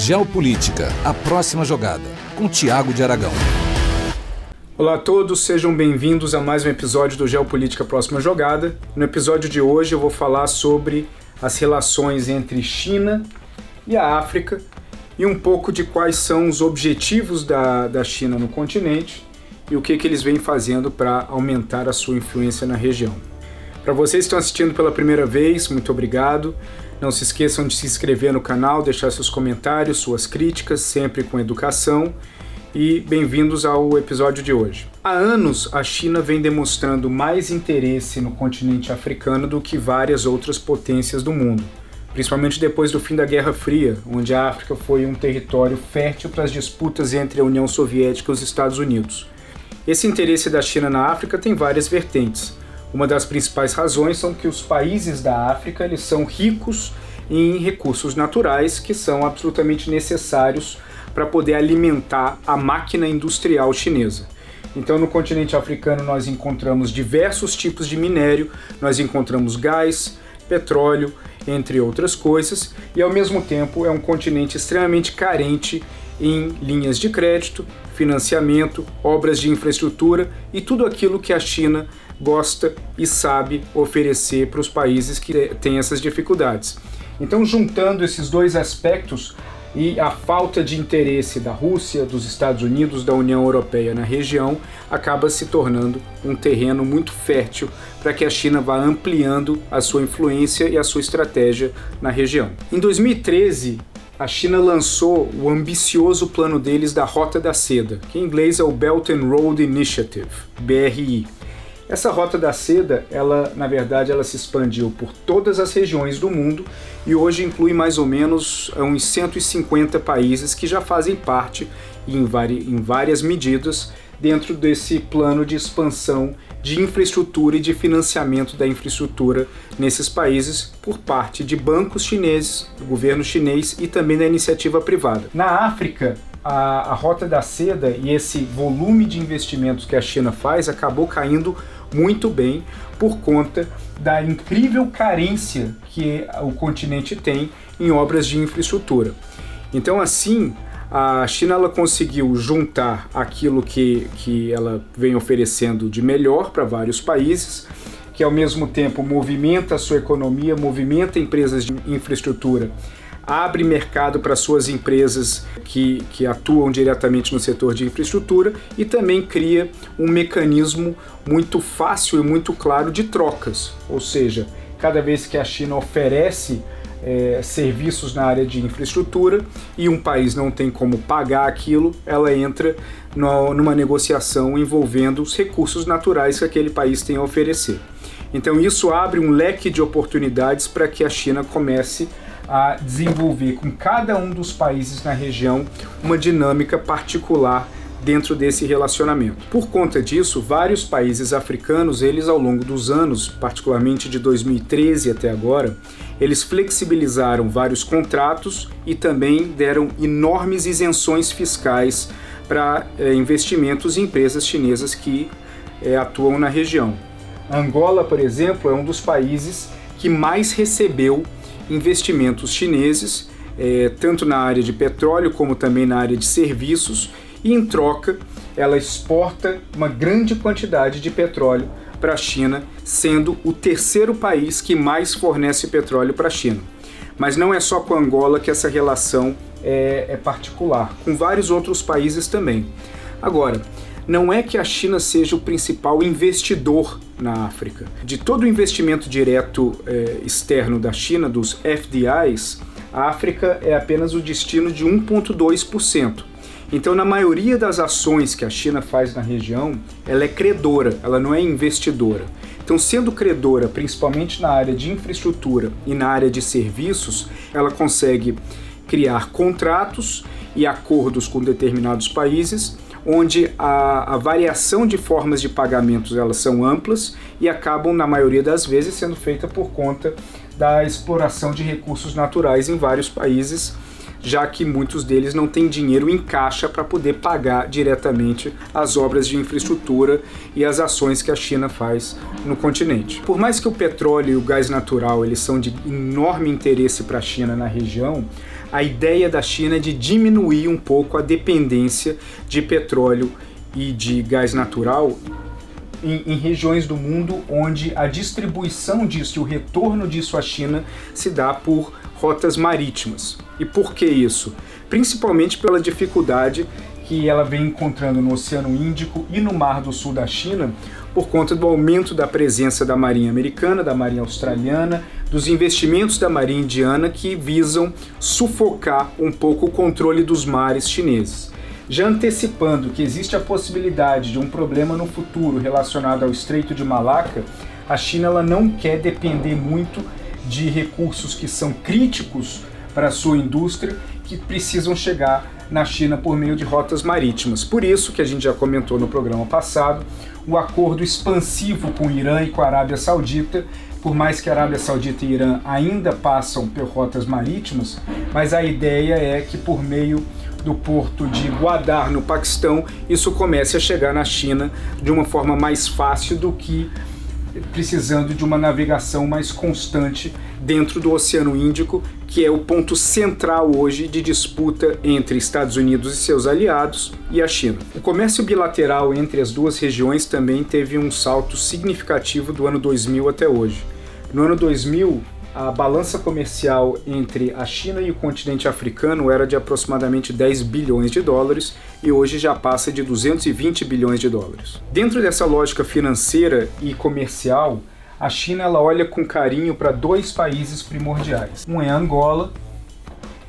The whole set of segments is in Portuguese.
Geopolítica, a próxima jogada, com Tiago de Aragão. Olá a todos, sejam bem-vindos a mais um episódio do Geopolítica Próxima Jogada. No episódio de hoje eu vou falar sobre as relações entre China e a África e um pouco de quais são os objetivos da, da China no continente e o que, que eles vêm fazendo para aumentar a sua influência na região. Para vocês que estão assistindo pela primeira vez, muito obrigado. Não se esqueçam de se inscrever no canal, deixar seus comentários, suas críticas, sempre com educação. E bem-vindos ao episódio de hoje. Há anos, a China vem demonstrando mais interesse no continente africano do que várias outras potências do mundo, principalmente depois do fim da Guerra Fria, onde a África foi um território fértil para as disputas entre a União Soviética e os Estados Unidos. Esse interesse da China na África tem várias vertentes. Uma das principais razões são que os países da África eles são ricos em recursos naturais que são absolutamente necessários para poder alimentar a máquina industrial chinesa. Então, no continente africano, nós encontramos diversos tipos de minério, nós encontramos gás, petróleo, entre outras coisas, e ao mesmo tempo é um continente extremamente carente em linhas de crédito, financiamento, obras de infraestrutura e tudo aquilo que a China gosta e sabe oferecer para os países que têm essas dificuldades. Então, juntando esses dois aspectos e a falta de interesse da Rússia, dos Estados Unidos, da União Europeia na região, acaba se tornando um terreno muito fértil para que a China vá ampliando a sua influência e a sua estratégia na região. Em 2013, a China lançou o ambicioso plano deles da Rota da Seda, que em inglês é o Belt and Road Initiative, BRI essa rota da seda, ela na verdade ela se expandiu por todas as regiões do mundo e hoje inclui mais ou menos é, uns 150 países que já fazem parte em, em várias medidas dentro desse plano de expansão de infraestrutura e de financiamento da infraestrutura nesses países por parte de bancos chineses, do governo chinês e também da iniciativa privada. Na África, a, a rota da seda e esse volume de investimentos que a China faz acabou caindo muito bem por conta da incrível carência que o continente tem em obras de infraestrutura. Então, assim, a China ela conseguiu juntar aquilo que, que ela vem oferecendo de melhor para vários países, que ao mesmo tempo movimenta a sua economia, movimenta empresas de infraestrutura abre mercado para suas empresas que, que atuam diretamente no setor de infraestrutura e também cria um mecanismo muito fácil e muito claro de trocas, ou seja, cada vez que a China oferece é, serviços na área de infraestrutura e um país não tem como pagar aquilo, ela entra no, numa negociação envolvendo os recursos naturais que aquele país tem a oferecer. Então, isso abre um leque de oportunidades para que a China comece a desenvolver com cada um dos países na região uma dinâmica particular dentro desse relacionamento. Por conta disso, vários países africanos, eles ao longo dos anos, particularmente de 2013 até agora, eles flexibilizaram vários contratos e também deram enormes isenções fiscais para é, investimentos em empresas chinesas que é, atuam na região. Angola, por exemplo, é um dos países que mais recebeu investimentos chineses, é, tanto na área de petróleo como também na área de serviços, e em troca ela exporta uma grande quantidade de petróleo para a China, sendo o terceiro país que mais fornece petróleo para a China. Mas não é só com Angola que essa relação é, é particular, com vários outros países também. Agora, não é que a China seja o principal investidor na África. De todo o investimento direto é, externo da China, dos FDIs, a África é apenas o destino de 1,2%. Então, na maioria das ações que a China faz na região, ela é credora, ela não é investidora. Então, sendo credora, principalmente na área de infraestrutura e na área de serviços, ela consegue criar contratos e acordos com determinados países onde a, a, variação de formas de pagamentos elas são amplas e acabam, na maioria das vezes, sendo feita por conta da exploração de recursos naturais em vários países já que muitos deles não têm dinheiro em caixa para poder pagar diretamente as obras de infraestrutura e as ações que a China faz no continente. Por mais que o petróleo e o gás natural eles são de enorme interesse para a China na região, a ideia da China é de diminuir um pouco a dependência de petróleo e de gás natural em, em, regiões do mundo onde a distribuição disso e o retorno disso à China se dá por rotas marítimas. E por que isso? Principalmente pela dificuldade que ela vem encontrando no Oceano Índico e no Mar do Sul da China por conta do aumento da presença da Marinha Americana, da Marinha Australiana, dos investimentos da Marinha Indiana que visam sufocar um pouco o controle dos mares chineses. Já antecipando que existe a possibilidade de um problema no futuro relacionado ao Estreito de Malaca, a China ela não quer depender muito de recursos que são críticos para sua indústria que precisam chegar na China por meio de rotas marítimas. Por isso que a gente já comentou no programa passado, o acordo expansivo com o Irã e com a Arábia Saudita, por mais que a Arábia Saudita e Irã ainda passam por rotas marítimas, mas a ideia é que por meio do porto de Gwadar, no Paquistão, isso comece a chegar na China de uma forma mais fácil do que precisando de uma navegação mais constante dentro do Oceano Índico, que é o ponto central hoje de disputa entre Estados Unidos e seus aliados e a China. O comércio bilateral entre as duas regiões também teve um salto significativo do ano 2000 até hoje. No ano 2000, a balança comercial entre a China e o continente africano era de aproximadamente 10 bilhões de dólares e hoje já passa de 220 bilhões de dólares. Dentro dessa lógica financeira e comercial, a China ela olha com carinho para dois países primordiais. Um é Angola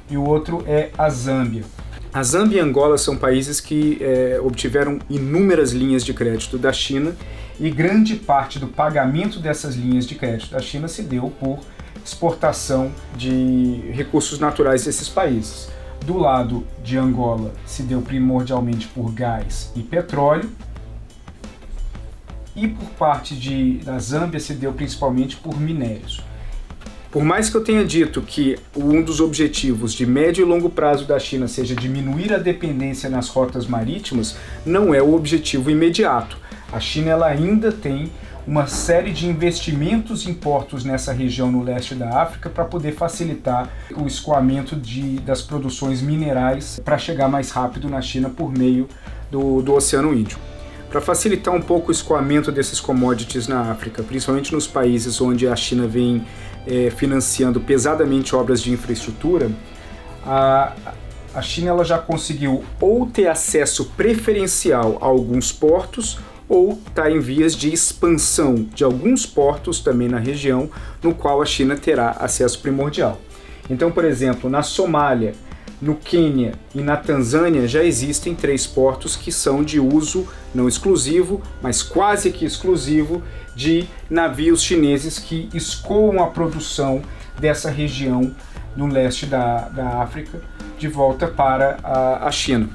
e o outro é a Zâmbia. A Zâmbia e Angola são países que é, obtiveram inúmeras linhas de crédito da China e grande parte do pagamento dessas linhas de crédito da China se deu por exportação de recursos naturais desses países. Do lado de Angola, se deu primordialmente por gás e petróleo, e por parte de, da Zâmbia se deu principalmente por minérios. Por mais que eu tenha dito que um dos objetivos de médio e longo prazo da China seja diminuir a dependência nas rotas marítimas, não é o objetivo imediato. A China ela ainda tem uma série de investimentos em portos nessa região no leste da África para poder facilitar o escoamento de, das produções minerais para chegar mais rápido na China por meio do, do Oceano Índico. Para facilitar um pouco o escoamento desses commodities na África, principalmente nos países onde a China vem é, financiando pesadamente obras de infraestrutura, a, a China ela já conseguiu ou ter acesso preferencial a alguns portos ou está em vias de expansão de alguns portos também na região, no qual a China terá acesso primordial. Então, por exemplo, na Somália, no Quênia e na Tanzânia já existem três portos que são de uso não exclusivo, mas quase que exclusivo, de navios chineses que escoam a produção dessa região no leste da, da África de volta para a, a China.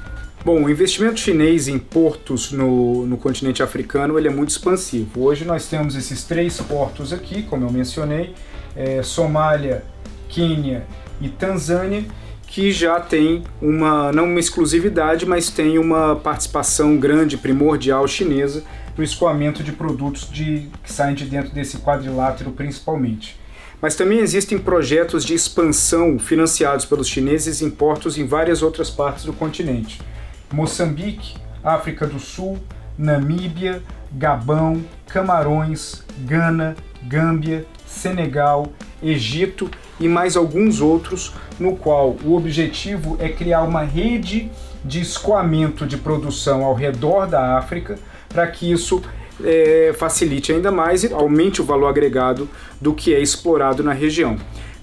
Bom, o investimento chinês em portos no, no continente africano ele é muito expansivo. Hoje nós temos esses três portos aqui, como eu mencionei, é, Somália, Quênia e Tanzânia, que já tem uma, não uma exclusividade, mas tem uma participação grande, primordial chinesa no escoamento de produtos de, que saem de dentro desse quadrilátero principalmente. Mas também existem projetos de expansão financiados pelos chineses em portos em várias outras partes do continente. Moçambique, África do Sul, Namíbia, Gabão, Camarões, Gana, Gâmbia, Senegal, Egito e mais alguns outros, no qual o objetivo é criar uma rede de escoamento de produção ao redor da África para que isso é, facilite ainda mais e aumente o valor agregado do que é explorado na região.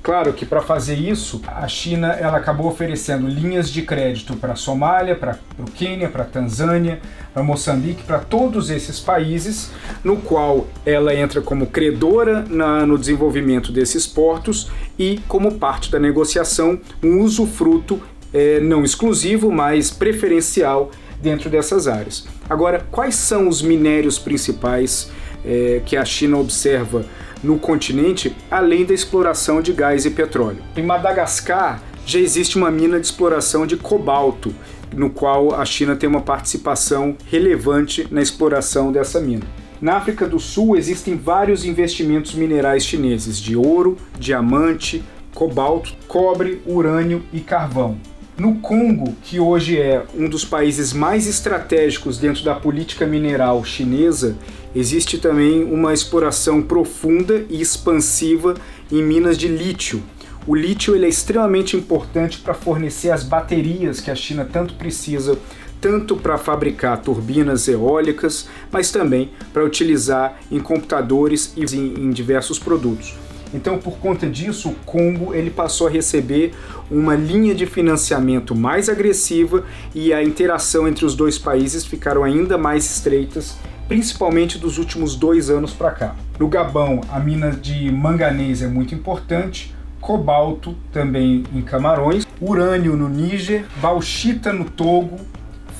Claro que para fazer isso, a China ela acabou oferecendo linhas de crédito para a Somália, para o Quênia, para a Tanzânia, para Moçambique, para todos esses países, no qual ela entra como credora na, no desenvolvimento desses portos e, como parte da negociação, um usufruto é, não exclusivo, mas preferencial dentro dessas áreas. Agora, quais são os minérios principais é, que a China observa no continente, além da exploração de gás e petróleo. Em Madagascar já existe uma mina de exploração de cobalto, no qual a China tem uma participação relevante na exploração dessa mina. Na África do Sul existem vários investimentos minerais chineses de ouro, diamante, cobalto, cobre, urânio e carvão. No Congo, que hoje é um dos países mais estratégicos dentro da política mineral chinesa, existe também uma exploração profunda e expansiva em minas de lítio. O lítio ele é extremamente importante para fornecer as baterias que a China tanto precisa, tanto para fabricar turbinas eólicas, mas também para utilizar em computadores e em, em diversos produtos. Então, por conta disso, o Congo ele passou a receber uma linha de financiamento mais agressiva e a interação entre os dois países ficaram ainda mais estreitas, principalmente dos últimos dois anos para cá. No Gabão, a mina de manganês é muito importante, cobalto também em Camarões, urânio no Níger, bauxita no Togo,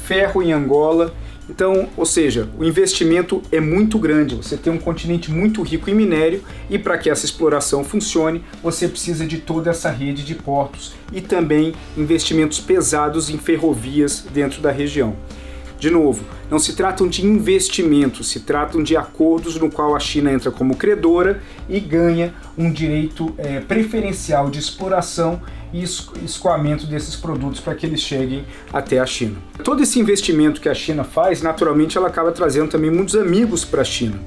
ferro em Angola então, ou seja, o investimento é muito grande. Você tem um continente muito rico em minério e para que essa exploração funcione, você precisa de toda essa rede de portos e também investimentos pesados em ferrovias dentro da região. De novo, não se tratam de investimentos, se tratam de acordos no qual a China entra como credora e ganha um direito é, preferencial de exploração e escoamento desses produtos para que eles cheguem até a China. Todo esse investimento que a China faz, naturalmente, ela acaba trazendo também muitos amigos para a China.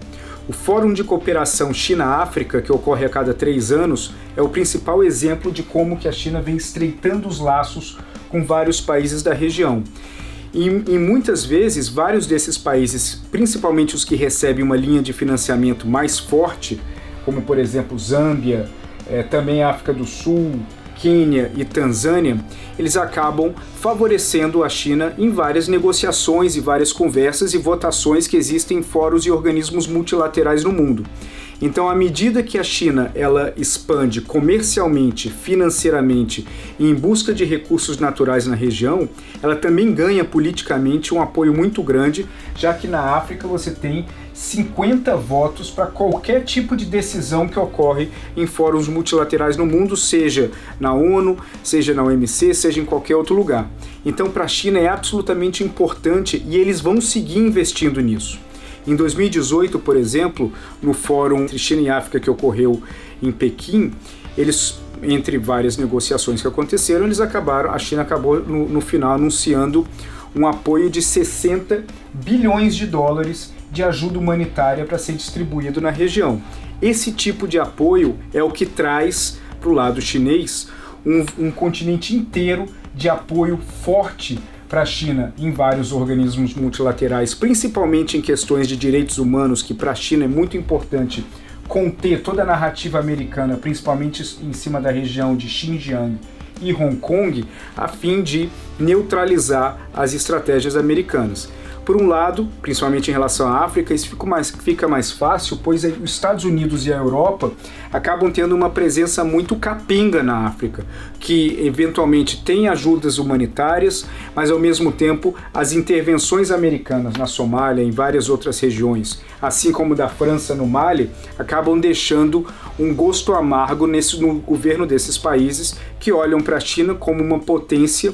O Fórum de Cooperação China-África, que ocorre a cada três anos, é o principal exemplo de como que a China vem estreitando os laços com vários países da região. E, e, muitas vezes, vários desses países, principalmente os que recebem uma linha de financiamento mais forte, como por exemplo Zâmbia, é, também África do Sul, Quênia e Tanzânia, eles acabam favorecendo a China em várias negociações e várias conversas e votações que existem em fóruns e organismos multilaterais no mundo. Então, à medida que a China ela expande comercialmente, financeiramente e em busca de recursos naturais na região, ela também ganha politicamente um apoio muito grande, já que na África você tem 50 votos para qualquer tipo de decisão que ocorre em fóruns multilaterais no mundo, seja na ONU, seja na OMC, seja em qualquer outro lugar. Então, para a China é absolutamente importante e eles vão seguir investindo nisso. Em 2018, por exemplo, no Fórum entre China e África que ocorreu em Pequim, eles entre várias negociações que aconteceram, eles acabaram, a China acabou no, no final anunciando um apoio de 60 bilhões de dólares de ajuda humanitária para ser distribuído na região. Esse tipo de apoio é o que traz para o lado chinês um, um continente inteiro de apoio forte para a China em vários organismos multilaterais, principalmente em questões de direitos humanos, que para a China é muito importante conter toda a narrativa americana, principalmente em cima da região de Xinjiang e Hong Kong, a fim de neutralizar as estratégias americanas. Por um lado, principalmente em relação à África, isso fica mais, fica mais fácil, pois os Estados Unidos e a Europa acabam tendo uma presença muito capenga na África, que eventualmente tem ajudas humanitárias, mas ao mesmo tempo as intervenções americanas na Somália e em várias outras regiões, assim como da França no Mali, acabam deixando um gosto amargo nesse, no governo desses países que olham para a China como uma potência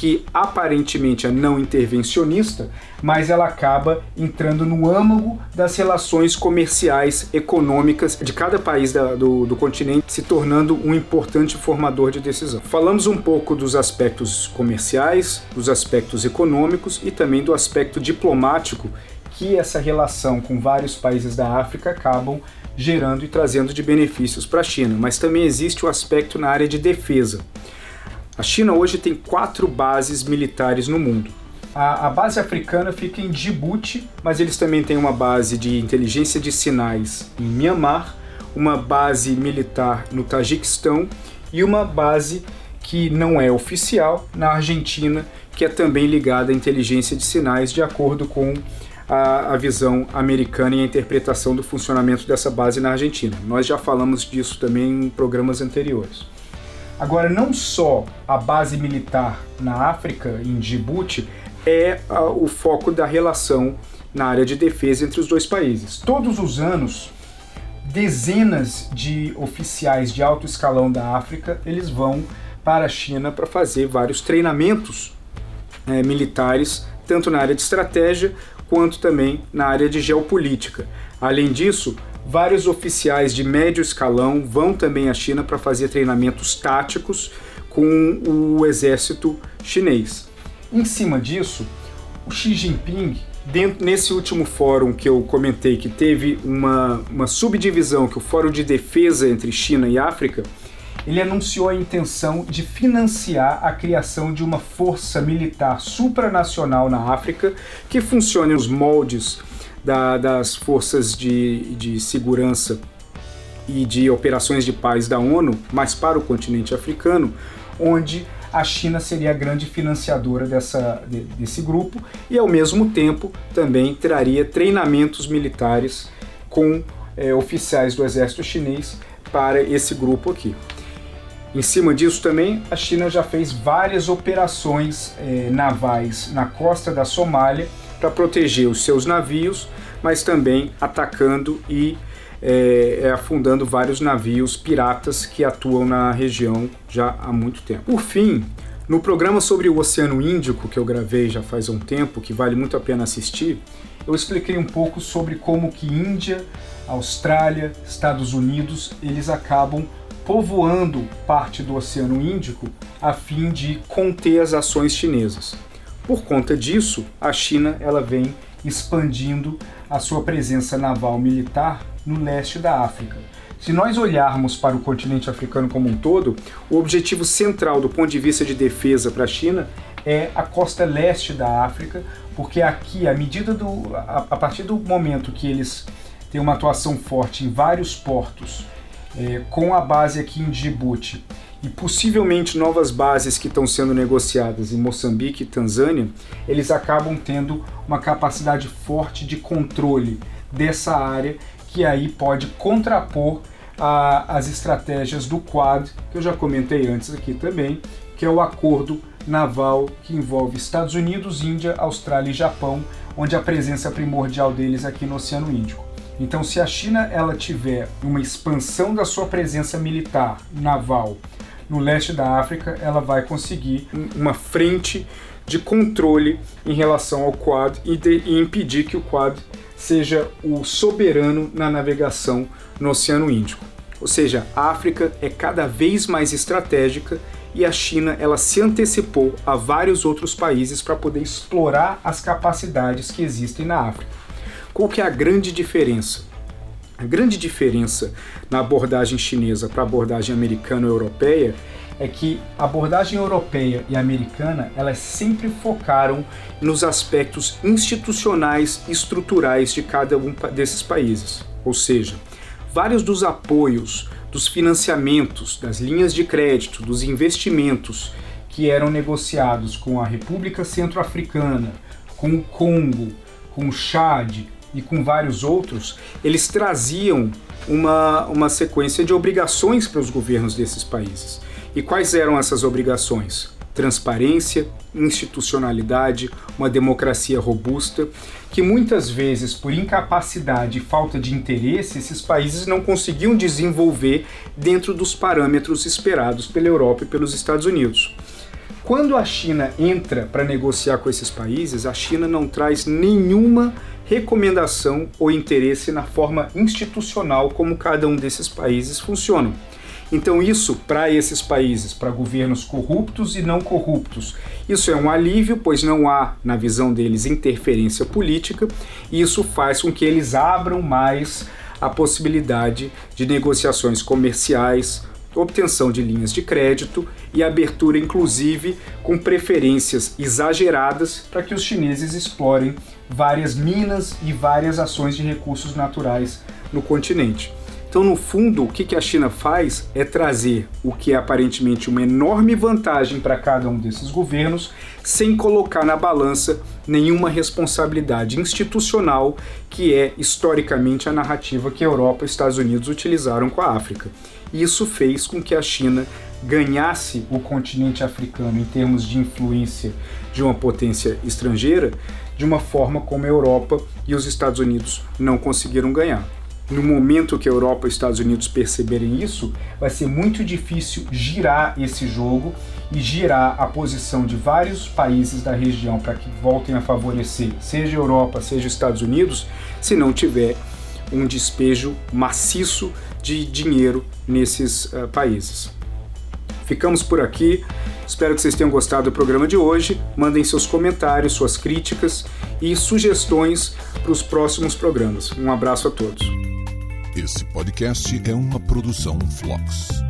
que aparentemente é não intervencionista, mas ela acaba entrando no âmago das relações comerciais, econômicas de cada país da, do, do continente, se tornando um importante formador de decisão. Falamos um pouco dos aspectos comerciais, dos aspectos econômicos e também do aspecto diplomático que essa relação com vários países da África acabam gerando e trazendo de benefícios para a China, mas também existe o aspecto na área de defesa. A China hoje tem quatro bases militares no mundo. A, a, base africana fica em Djibouti, mas eles também têm uma base de inteligência de sinais em Myanmar, uma base militar no Tajiquistão e uma base que não é oficial na Argentina, que é também ligada à inteligência de sinais, de acordo com a, a, visão americana e a interpretação do funcionamento dessa base na Argentina. Nós já falamos disso também em programas anteriores. Agora, não só a base militar na África, em Djibouti, é o foco da relação na área de defesa entre os dois países. Todos os anos, dezenas de oficiais de alto escalão da África, eles vão para a China para fazer vários treinamentos é, militares, tanto na área de estratégia quanto também na área de geopolítica. Além disso, vários oficiais de médio escalão vão também à China para fazer treinamentos táticos com o exército chinês. Em cima disso, o Xi Jinping, dentro, nesse último fórum que eu comentei, que teve uma, uma subdivisão, que é o Fórum de Defesa entre China e África, ele anunciou a intenção de financiar a criação de uma força militar supranacional na África que funcione nos moldes da, das forças de, de segurança e de operações de paz da ONU, mas para o continente africano, onde a China seria a grande financiadora dessa, desse grupo e, ao mesmo tempo, também traria treinamentos militares com é, oficiais do exército chinês para esse grupo aqui. Em cima disso também, a China já fez várias operações é, navais na costa da Somália para proteger os seus navios, mas também atacando e é, é, afundando vários navios piratas que atuam na região já há muito tempo. Por fim, no programa sobre o Oceano Índico que eu gravei já faz um tempo, que vale muito a pena assistir, eu expliquei um pouco sobre como que Índia, Austrália, Estados Unidos, eles acabam povoando parte do Oceano Índico a fim de conter as ações chinesas. Por conta disso, a China ela vem expandindo a sua presença naval militar no leste da África. Se nós olharmos para o continente africano como um todo, o objetivo central do ponto de vista de defesa para a China é a costa leste da África, porque aqui, à medida do, a, a partir do momento que eles têm uma atuação forte em vários portos, é, com a base aqui em Djibouti e possivelmente novas bases que estão sendo negociadas em Moçambique e Tanzânia, eles acabam tendo uma capacidade forte de controle dessa área que aí pode contrapor a, as estratégias do Quad, que eu já comentei antes aqui também, que é o acordo naval que envolve Estados Unidos, Índia, Austrália e Japão, onde a presença primordial deles aqui no Oceano Índico. Então, se a China ela tiver uma expansão da sua presença militar naval no leste da África, ela vai conseguir uma frente de controle em relação ao Quad e, de, e impedir que o Quad seja o soberano na navegação no Oceano Índico. Ou seja, a África é cada vez mais estratégica e a China ela se antecipou a vários outros países para poder explorar as capacidades que existem na África. Qual que é a grande diferença? A grande diferença na abordagem chinesa para a abordagem americana-europeia é que a abordagem europeia e americana elas sempre focaram nos aspectos institucionais e estruturais de cada um desses países. Ou seja, vários dos apoios, dos financiamentos, das linhas de crédito, dos investimentos que eram negociados com a República Centro-Africana, com o Congo, com o Chad e com vários outros, eles traziam uma, uma sequência de obrigações para os governos desses países. E quais eram essas obrigações? Transparência, institucionalidade, uma democracia robusta, que muitas vezes, por incapacidade e falta de interesse, esses países não conseguiam desenvolver dentro dos parâmetros esperados pela Europa e pelos Estados Unidos. Quando a China entra para negociar com esses países, a China não traz nenhuma recomendação ou interesse na forma institucional como cada um desses países funcionam. Então, isso para esses países, para governos corruptos e não corruptos, isso é um alívio, pois não há, na visão deles, interferência política, e isso faz com que eles abram mais a possibilidade de negociações comerciais, obtenção de linhas de crédito e abertura, inclusive, com preferências exageradas para que os chineses explorem várias minas e várias ações de recursos naturais no continente. Então, no fundo, o que a China faz é trazer o que é aparentemente uma enorme vantagem para cada um desses governos, sem colocar na balança nenhuma responsabilidade institucional, que é historicamente a narrativa que a Europa e os Estados Unidos utilizaram com a África. Isso fez com que a China ganhasse o continente africano em termos de influência de uma potência estrangeira, de uma forma como a Europa e os Estados Unidos não conseguiram ganhar. no momento que a Europa e os Estados Unidos perceberem isso, vai ser muito difícil girar esse jogo e girar a posição de vários países da região para que voltem a favorecer, seja a Europa, seja os Estados Unidos, se não tiver um despejo maciço de dinheiro nesses uh, países. Ficamos por aqui. Espero que vocês tenham gostado do programa de hoje. Mandem seus comentários, suas críticas e sugestões para os próximos programas. Um abraço a todos. Esse podcast é uma produção Flux.